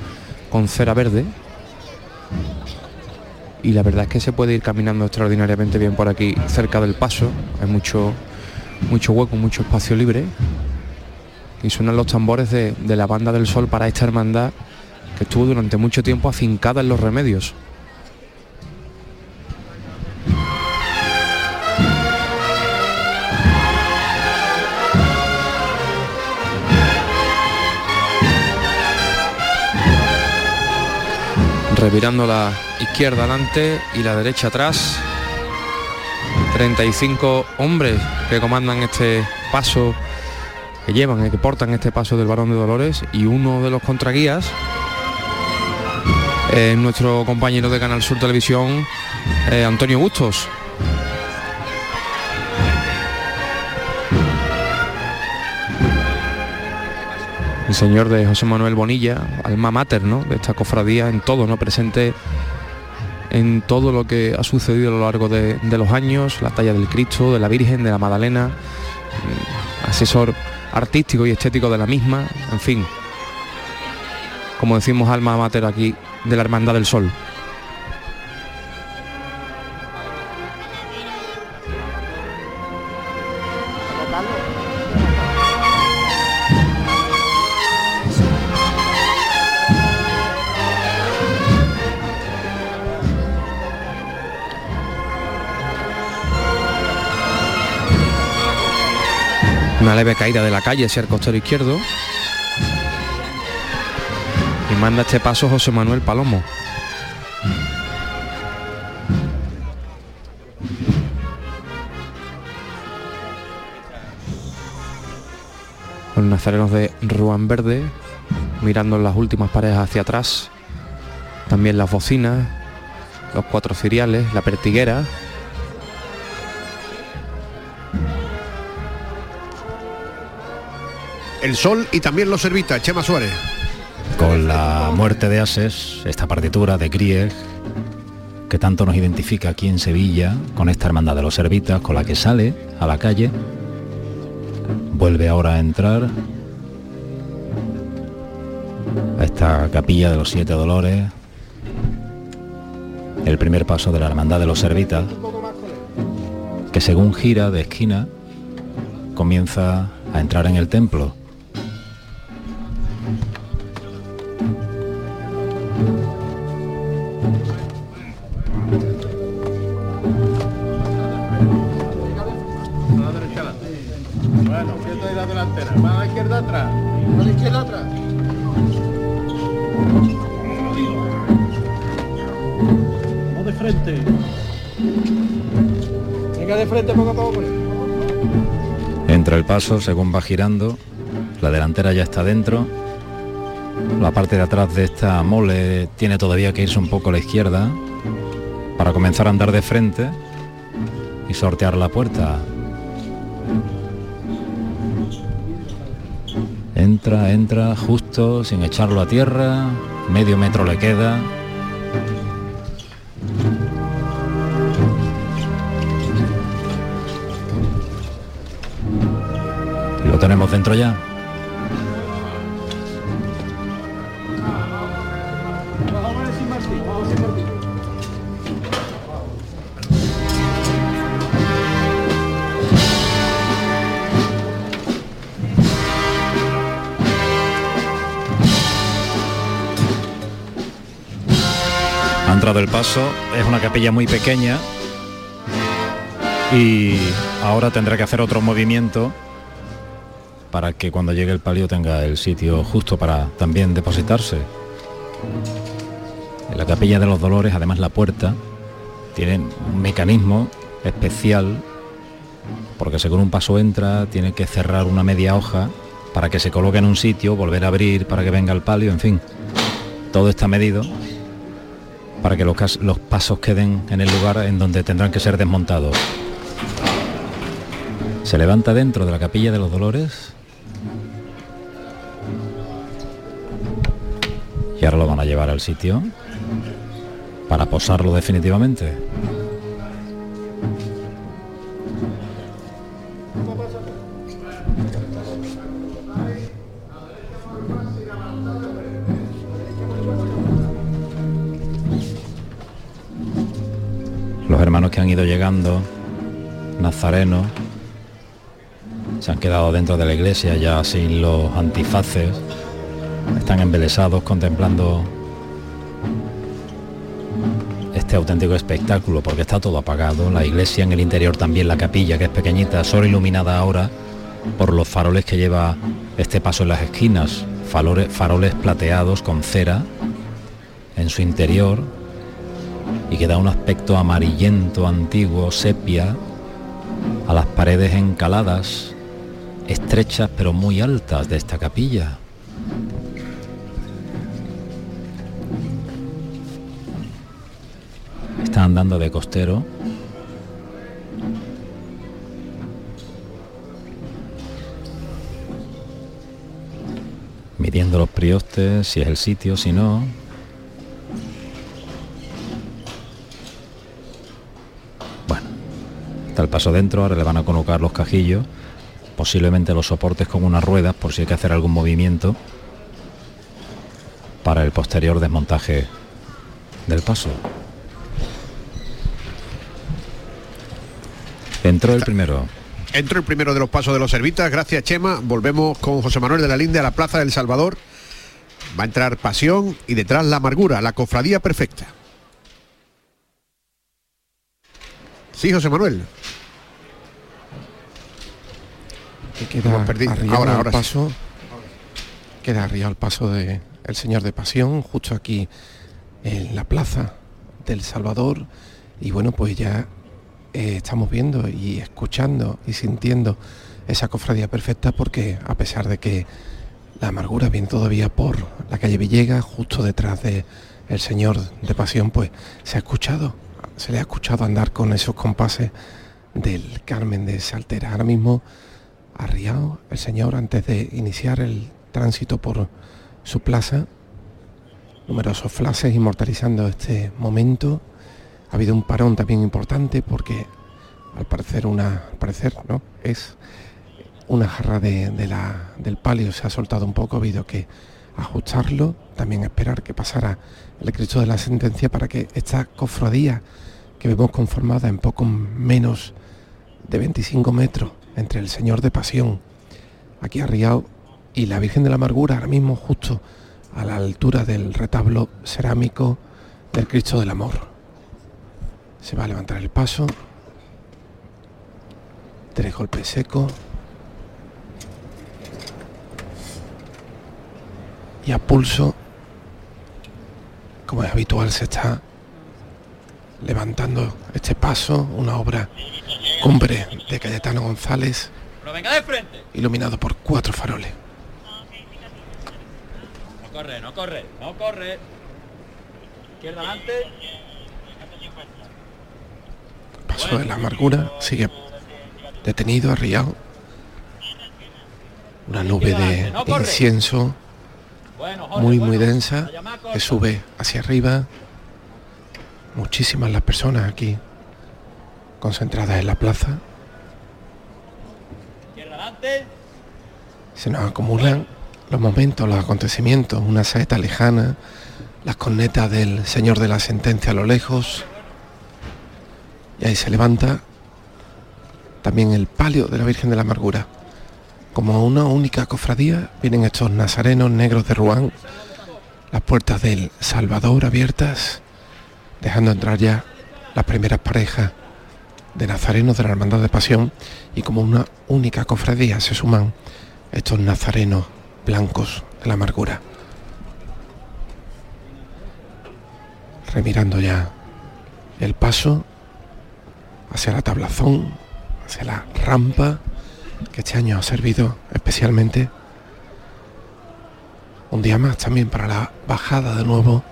con cera verde. Y la verdad es que se puede ir caminando extraordinariamente bien por aquí cerca del paso, hay mucho, mucho hueco, mucho espacio libre. y suenan los tambores de, de la banda del sol para esta hermandad que estuvo durante mucho tiempo afincada en los remedios. Revirando la izquierda adelante y la derecha atrás. 35 hombres que comandan este paso, que llevan, que portan este paso del Barón de Dolores y uno de los contraguías es nuestro compañero de Canal Sur Televisión, eh, Antonio Bustos. El señor de José Manuel Bonilla, alma mater ¿no? de esta cofradía en todo, ¿no? presente en todo lo que ha sucedido a lo largo de, los años, la talla del Cristo, de la Virgen, de la Magdalena, mm, asesor artístico y estético de la misma, en fin, como decimos alma mater aquí de la Hermandad del Sol. Una leve caída de la calle hacia el costero izquierdo. Y manda este paso José Manuel Palomo. Los nazarenos de Ruan Verde, mirando las últimas paredes hacia atrás. También las bocinas, los cuatro ciriales, la pertiguera, El sol y también los servitas, Chema Suárez. Con la muerte de Ases, esta partitura de Grieg, que tanto nos identifica aquí en Sevilla, con esta hermandad de los servitas, con la que sale a la calle, vuelve ahora a entrar a esta capilla de los siete dolores, el primer paso de la hermandad de los servitas, que según gira de esquina, comienza a entrar en el templo. Entra el paso según va girando, la delantera ya está dentro, la parte de atrás de esta mole tiene todavía que irse un poco a la izquierda para comenzar a andar de frente y sortear la puerta. Entra, entra justo sin echarlo a tierra, medio metro le queda. Ver si Martín. Ha entrado el paso, es una capilla muy pequeña y ahora tendrá que hacer otro movimiento para que cuando llegue el palio tenga el sitio justo para también depositarse. En la capilla de los dolores, además la puerta, tiene un mecanismo especial porque según un paso entra tiene que cerrar una media hoja para que se coloque en un sitio, volver a abrir para que venga el palio, en fin. Todo está medido para que los, los pasos queden en el lugar en donde tendrán que ser desmontados. Se levanta dentro de la capilla de los dolores y ahora lo van a llevar al sitio para posarlo definitivamente. Los hermanos que han ido llegando, nazarenos, se han quedado dentro de la iglesia ya sin los antifaces, están embelesados contemplando este auténtico espectáculo porque está todo apagado, la iglesia en el interior también, la capilla que es pequeñita, solo iluminada ahora por los faroles que lleva este paso en las esquinas, faroles, faroles plateados con cera en su interior y que da un aspecto amarillento, antiguo, sepia, a las paredes encaladas, estrechas pero muy altas de esta capilla. Andando de costero. Midiendo los priostes, si es el sitio, si no. Bueno, está el paso dentro, ahora le van a colocar los cajillos, posiblemente los soportes con unas ruedas por si hay que hacer algún movimiento para el posterior desmontaje del paso. Entró el primero. Entró el primero de los pasos de los servitas. Gracias, Chema. Volvemos con José Manuel de la Linde a la Plaza del Salvador. Va a entrar Pasión y detrás la amargura, la cofradía perfecta. Sí, José Manuel. Que queda arriado Ahora, el ahora sí. paso. Queda arriba el paso de el Señor de Pasión, justo aquí en la plaza del Salvador. Y bueno, pues ya eh, estamos viendo y escuchando y sintiendo esa cofradía perfecta porque a pesar de que la amargura viene todavía por la calle Villegas, justo detrás de el Señor de Pasión, pues se ha escuchado, se le ha escuchado andar con esos compases del Carmen de Saltera. Ahora mismo arriado el Señor antes de iniciar el tránsito por su plaza. Numerosos flashes inmortalizando este momento. Ha habido un parón también importante porque al parecer una al parecer no es una jarra de, la, del palio se ha soltado un poco, ha habido que ajustarlo, también esperar que pasara el Cristo de la sentencia para que esta cofradía que vemos conformada en poco menos de 25 metros entre el Señor de Pasión, aquí arriado, y la Virgen de la Amargura, ahora mismo justo a la altura del retablo cerámico del Cristo del Amor. Se va a levantar el paso. Tres golpes secos. Y a pulso, como es habitual, se está levantando este paso, una obra cumbre de Cayetano González, iluminado por cuatro faroles. No corre, no corre, no corre. Izquierda adelante. Paso de la amargura, sigue detenido, arriado. Una nube de incienso muy, muy densa que sube hacia arriba. Muchísimas las personas aquí concentradas en la plaza. Se nos acumulan los momentos, los acontecimientos, una saeta lejana, las cornetas del Señor de la Sentencia a lo lejos. Y ahí se levanta también el palio de la Virgen de la Amargura. Como una única cofradía vienen estos nazarenos negros de Ruán, las puertas del Salvador abiertas, dejando entrar ya las primeras parejas de nazarenos de la Hermandad de Pasión y como una única cofradía se suman estos nazarenos blancos de la amargura. Remirando ya el paso hacia la tablazón, hacia la rampa, que este año ha servido especialmente. Un día más también para la bajada de nuevo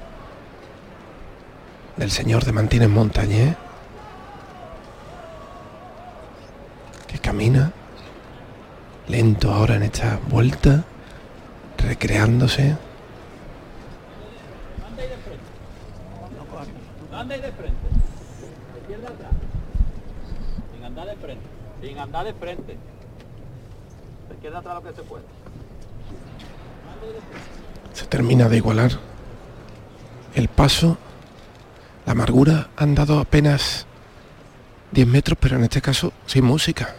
del señor de Mantines Montañés, que camina lento ahora en esta vuelta, recreándose. sin andar de frente. Se queda atrás lo que se puede. Se termina de igualar. El paso, la amargura han dado apenas 10 metros, pero en este caso sin música.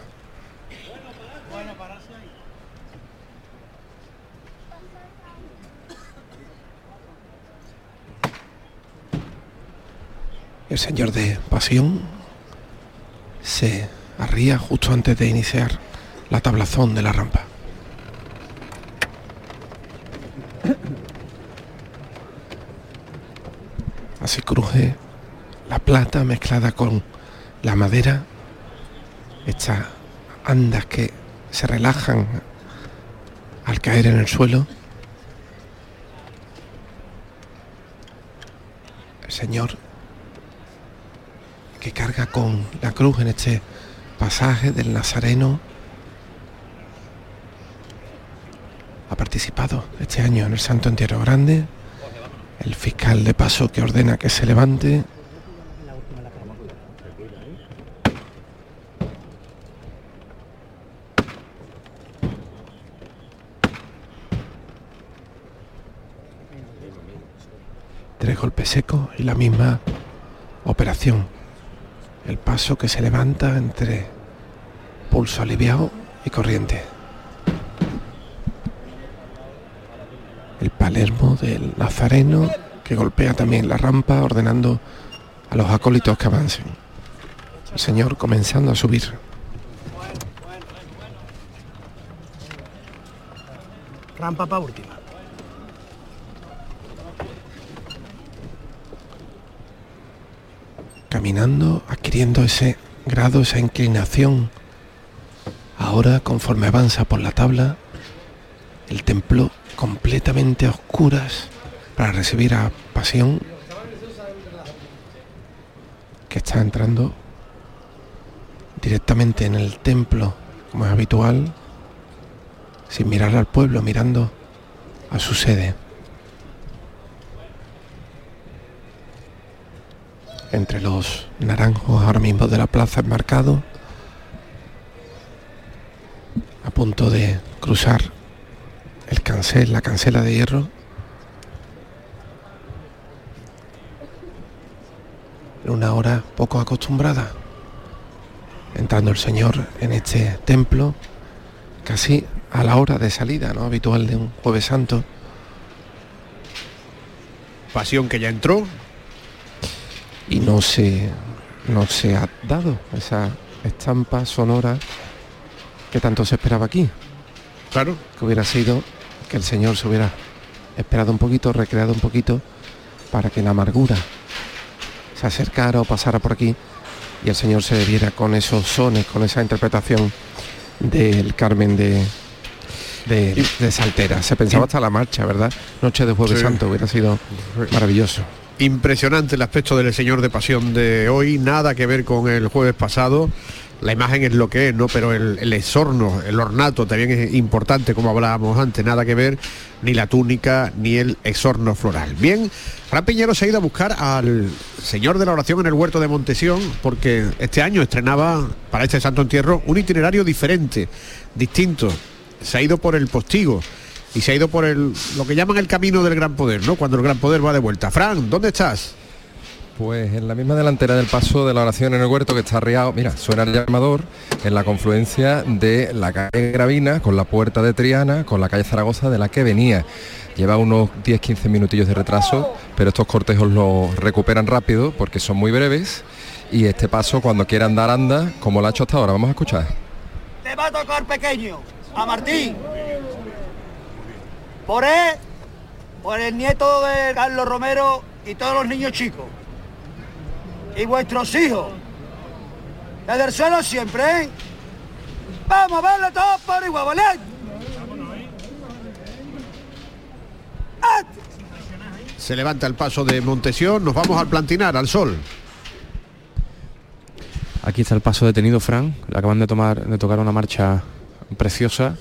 El señor de pasión se arría justo antes de iniciar la tablazón de la rampa. Así cruje la plata mezclada con la madera, estas andas que se relajan al caer en el suelo. El Señor que carga con la cruz en este pasaje del Nazareno ha participado este año en el Santo Entierro Grande. El fiscal de paso que ordena que se levante. Tres golpes secos y la misma operación. El paso que se levanta entre pulso aliviado y corriente. El Palermo del Nazareno que golpea también la rampa ordenando a los acólitos que avancen. El Señor comenzando a subir. Rampa para última. Caminando, adquiriendo ese grado, esa inclinación. Ahora, conforme avanza por la tabla, el templo completamente a oscuras para recibir a Pasión, que está entrando directamente en el templo, como es habitual, sin mirar al pueblo, mirando a su sede. Entre los naranjos ahora mismo de la plaza enmarcado, a punto de cruzar el cancel, la cancela de hierro. En una hora poco acostumbrada, entrando el Señor en este templo, casi a la hora de salida, ¿no? Habitual de un jueves santo. Pasión que ya entró, y no se no se ha dado esa estampa sonora que tanto se esperaba aquí. Claro. Que hubiera sido que el Señor se hubiera esperado un poquito, recreado un poquito, para que la amargura se acercara o pasara por aquí y el Señor se viera con esos sones, con esa interpretación del Carmen de, de, de Saltera. Se pensaba hasta la marcha, ¿verdad? Noche de Jueves Sí. Santo hubiera sido maravilloso. Impresionante el aspecto del Señor de Pasión de hoy, nada que ver con el jueves pasado. La imagen es lo que es, ¿no? Pero el, el exorno, el ornato también es importante, como hablábamos antes, nada que ver, ni la túnica, ni el exorno floral. Bien, Fran Piñero se ha ido a buscar al Señor de la Oración en el Huerto de Montesión, porque este año estrenaba para este Santo Entierro un itinerario diferente, distinto. Se ha ido por el postigo y se ha ido por el lo que llaman el camino del gran poder, ¿no? Cuando el gran poder va de vuelta. Fran, ¿dónde estás? Pues en la misma delantera del paso de la oración en el huerto que está arriado, mira, suena el llamador en la confluencia de la calle Gravina con la puerta de Triana, con la calle Zaragoza de la que venía. Lleva unos 10-15 minutillos de retraso, pero estos cortejos los recuperan rápido porque son muy breves y este paso cuando quiera andar anda como lo ha hecho hasta ahora. Vamos a escuchar. Te va a tocar pequeño, a Martín. Por él, por el nieto de Carlos Romero y todos los niños chicos. Y vuestros hijos. Desde el suelo siempre, ¿eh? Vamos a verlo todos por igual, ¿vale? Se levanta el paso de Montesión, nos vamos al plantinar, al sol. Aquí está el paso detenido, Fran. Le acaban de, tomar, de tocar una marcha preciosa.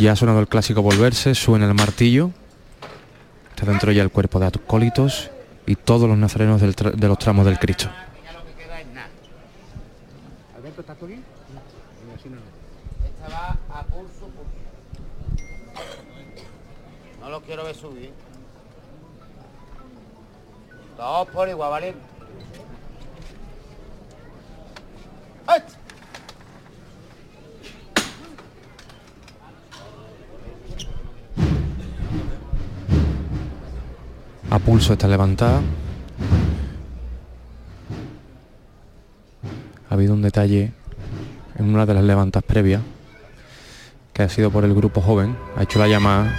Ya ha sonado el clásico Volverse, suena el martillo. Está dentro ya el cuerpo de acólitos y todos los nazarenos de los tramos del Cristo. No lo quiero ver subir. Todos por igual, ¿vale? A pulso está levantada. ha habido un detalle en una de las levantas previas, que ha sido por el grupo joven, ha hecho la llamada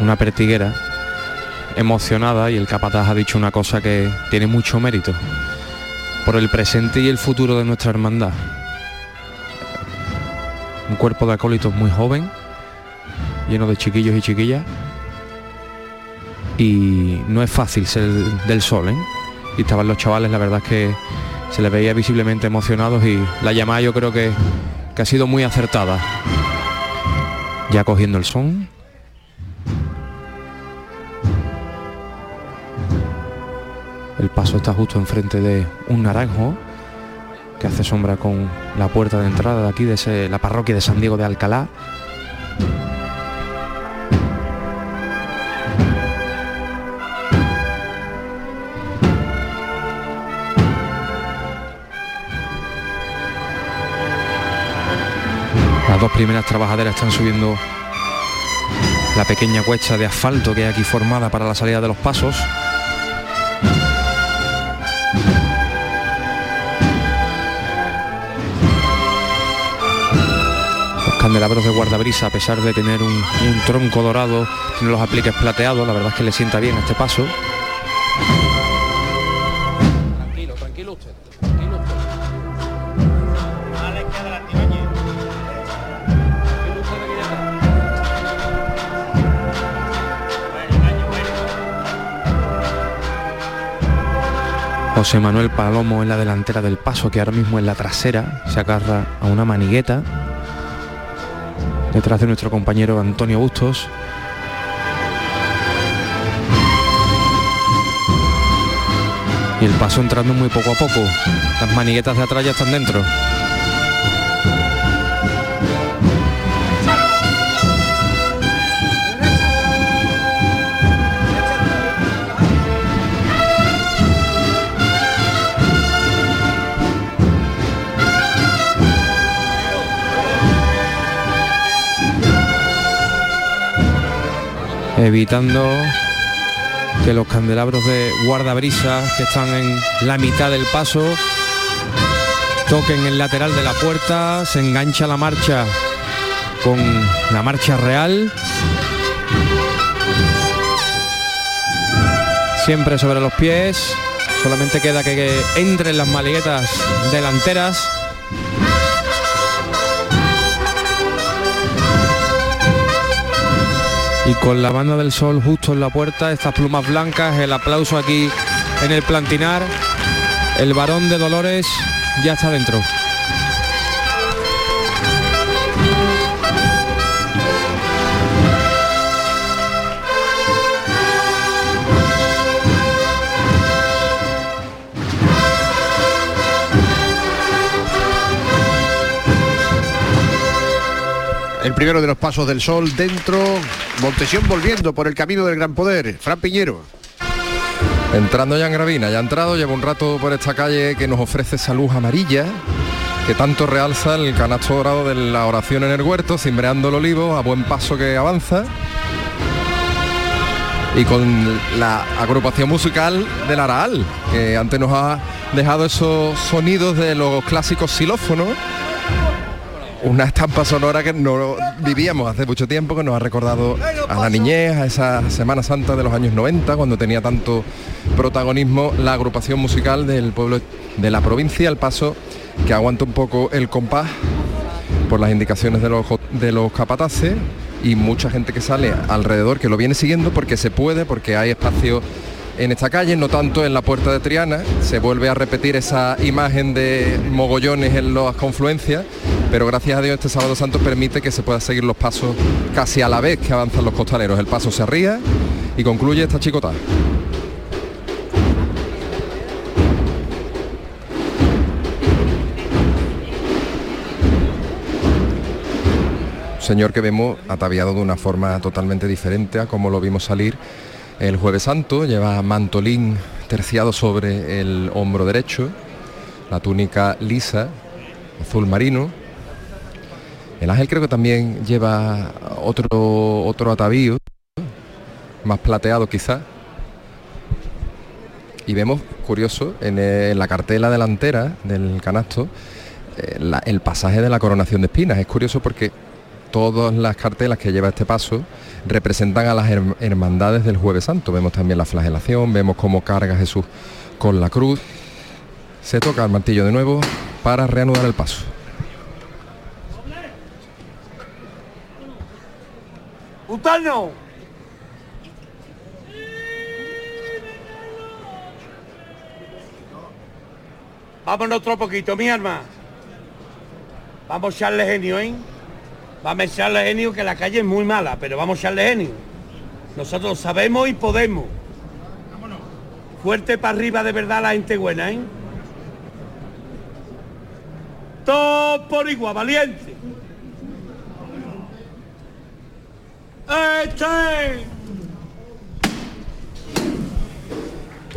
una pertiguera emocionada y el capataz ha dicho una cosa que tiene mucho mérito por el presente y el futuro de nuestra hermandad. Un cuerpo de acólitos muy joven, lleno de chiquillos y chiquillas. Y no es fácil ser del sol, ¿eh? Y estaban los chavales, la verdad es que se les veía visiblemente emocionados y la llamada yo creo que, que ha sido muy acertada. Ya cogiendo el son. El paso está justo enfrente de un naranjo que hace sombra con la puerta de entrada de aquí de la parroquia de San Diego de Alcalá. Primeras trabajaderas están subiendo la pequeña cuesta de asfalto que hay aquí formada para la salida de los pasos. Los candelabros de guardabrisa, a pesar de tener un, tronco dorado, tiene los apliques plateados, la verdad es que le sienta bien a este paso. José Manuel Palomo en la delantera del paso, que ahora mismo en la trasera se agarra a una manigueta. Detrás de nuestro compañero Antonio Bustos. Y el paso entrando muy poco a poco. Las maniguetas de atrás ya están dentro. Evitando que los candelabros de guardabrisas que están en la mitad del paso toquen el lateral de la puerta, se engancha la marcha con la marcha real. Siempre sobre los pies, solamente queda que, entren las maliguetas delanteras. Y con la banda del sol justo en la puerta, estas plumas blancas, el aplauso aquí en el plantinar, el varón de Dolores ya está dentro. El primero de los pasos del sol dentro, Montesión volviendo por el camino del gran poder. Fran Piñero. Entrando ya en Gravina, ya ha entrado, lleva un rato por esta calle que nos ofrece esa luz amarilla, que tanto realza el canasto dorado de la oración en el huerto, cimbreando el olivo a buen paso que avanza. Y con la agrupación musical del Araal, que antes nos ha dejado esos sonidos de los clásicos xilófonos. Una estampa sonora que no vivíamos hace mucho tiempo, que nos ha recordado a la niñez, a esa Semana Santa de los años 90, cuando tenía tanto protagonismo la agrupación musical del pueblo de la provincia, al paso que aguanta un poco el compás por las indicaciones de los, de los capataces y mucha gente que sale alrededor que lo viene siguiendo porque se puede, porque hay espacio en esta calle, no tanto en la puerta de Triana, se vuelve a repetir esa imagen de mogollones en las confluencias, pero gracias a Dios este sábado santo permite que se pueda seguir los pasos casi a la vez que avanzan los costaleros. El paso se arría y concluye esta chicota. Señor que vemos ataviado de una forma totalmente diferente a como lo vimos salir el jueves santo, lleva mantolín terciado sobre el hombro derecho, la túnica lisa, azul marino. El ángel creo que también lleva otro, otro atavío, más plateado quizá. Y vemos curioso, en, eh, la cartela delantera del canasto, eh, el pasaje de la coronación de espinas. Es curioso porque todas las cartelas que lleva este paso representan a las herm- hermandades del Jueves Santo. Vemos también la flagelación, vemos cómo carga Jesús con la cruz. Se toca el martillo de nuevo para reanudar el paso. ¡Butano! Vámonos otro poquito, mi arma. Vamos a echarle genio, ¿eh? Vamos a echarle genio que la calle es muy mala, pero vamos a echarle genio. Nosotros sabemos y podemos. Fuerte para arriba de verdad la gente buena, ¿eh? Todo por igual, valiente. ¡Este!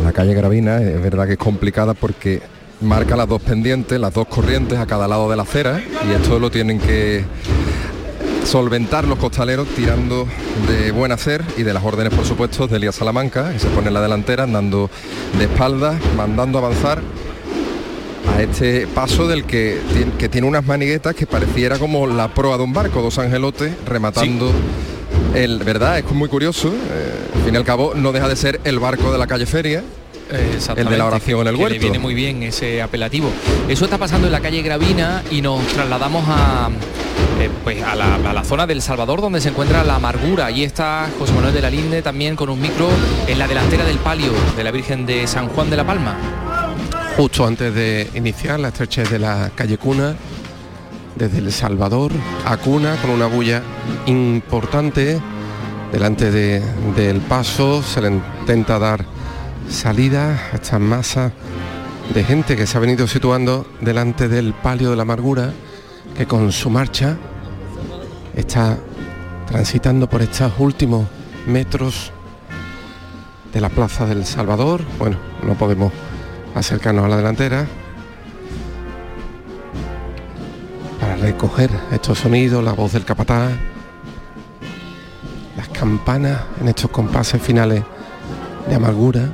La calle Gravina es verdad que es complicada porque marca las dos pendientes, las dos corrientes a cada lado de la acera y esto lo tienen que solventar los costaleros tirando de buen hacer y de las órdenes por supuesto de Elías Salamanca que se pone en la delantera andando de espaldas, mandando avanzar a este paso del que tiene, que tiene unas maniguetas que pareciera como la proa de un barco, dos angelotes rematando el, ¿verdad? Es muy curioso, eh, al fin y al cabo no deja de ser el barco de la calle Feria, el de la oración en el que huerto. Le viene muy bien ese apelativo. Eso está pasando en la calle Gravina y nos trasladamos a, eh, pues a, la, a la zona del Salvador donde se encuentra la amargura. Allí está José Manuel de la Linde también con un micro en la delantera del palio de la Virgen de San Juan de la Palma. Justo antes de iniciar la estrechez de la calle Cuna, desde El Salvador a Cuna, con una bulla importante delante de- del paso, se le intenta dar salida a esta masa de gente que se ha venido situando delante del palio de la amargura, que con su marcha está transitando por estos últimos metros de la plaza del Salvador. Bueno, no podemos acercarnos a la delantera para recoger estos sonidos, la voz del capataz, las campanas en estos compases finales de amargura.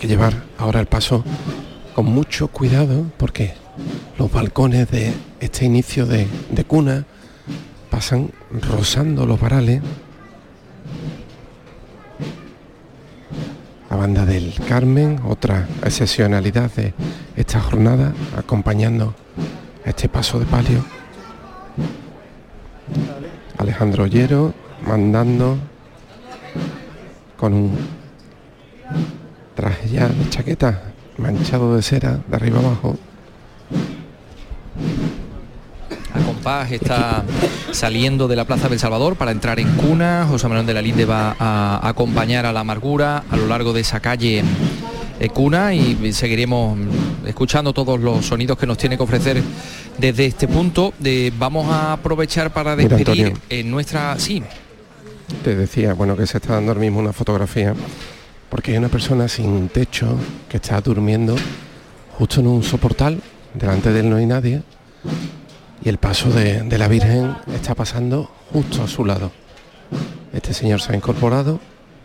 Que llevar ahora el paso con mucho cuidado porque los balcones de este inicio de, cuna pasan rozando los varales. La banda del Carmen, otra excepcionalidad de esta jornada, acompañando este paso de palio. Alejandro Ollero mandando con un traje ya de chaqueta manchado de cera de arriba abajo. A compás está saliendo de la Plaza del Salvador para entrar en cuna. José Manuel de la Linde va a acompañar a la amargura a lo largo de esa calle eh, cuna y seguiremos escuchando todos los sonidos que nos tiene que ofrecer desde este punto. De, vamos a aprovechar para Mira, despedir Antonio. en nuestra... Sí, Te decía, bueno, que se está dando ahora mismo una fotografía porque hay una persona sin techo que está durmiendo justo en un soportal, delante de él no hay nadie, y el paso de, de la Virgen está pasando justo a su lado. Este señor se ha incorporado,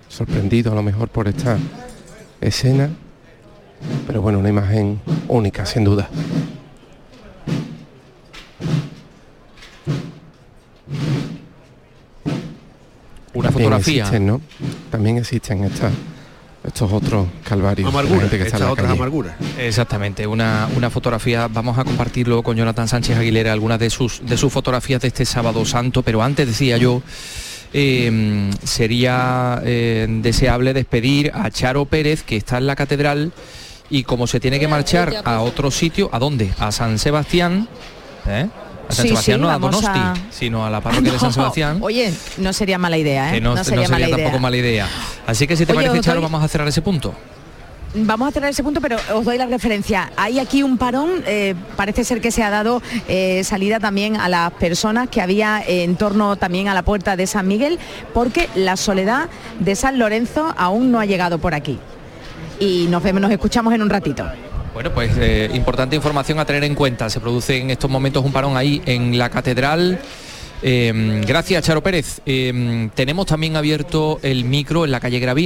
sorprendido a lo mejor por esta escena, pero bueno, una imagen única, sin duda. Una También fotografía. existen, ¿no? También existen estas, estos otros calvarios. Amargura, gente que estas otras amarguras. Exactamente, una, una fotografía, vamos a compartirlo con Jonathan Sánchez Aguilera, algunas de sus, de sus fotografías de este sábado santo, pero antes decía yo, eh, sería eh, deseable despedir a Charo Pérez, que está en la catedral, y como se tiene que marchar a otro sitio, ¿a dónde? A San Sebastián, ¿eh? A San Sí, Sebastián, sí, no a Donosti, a- sino a la parroquia de San Sebastián. Oye, no sería mala idea, ¿eh? Que no, no sería sería mala idea. tampoco mala idea. Así que si te Oye, parece, Charo, doy- vamos a cerrar ese punto. vamos a cerrar ese punto, pero os doy la referencia. Hay aquí un parón, eh, parece ser que se ha dado eh, salida también a las personas que había en torno también a la puerta de San Miguel, porque la soledad de San Lorenzo aún no ha llegado por aquí. Y nos vemos, nos escuchamos en un ratito. Bueno, pues eh, importante información a tener en cuenta. Se produce en estos momentos un parón ahí en la catedral. Eh, gracias, Charo Pérez. Eh, tenemos también abierto el micro en la calle Gravina.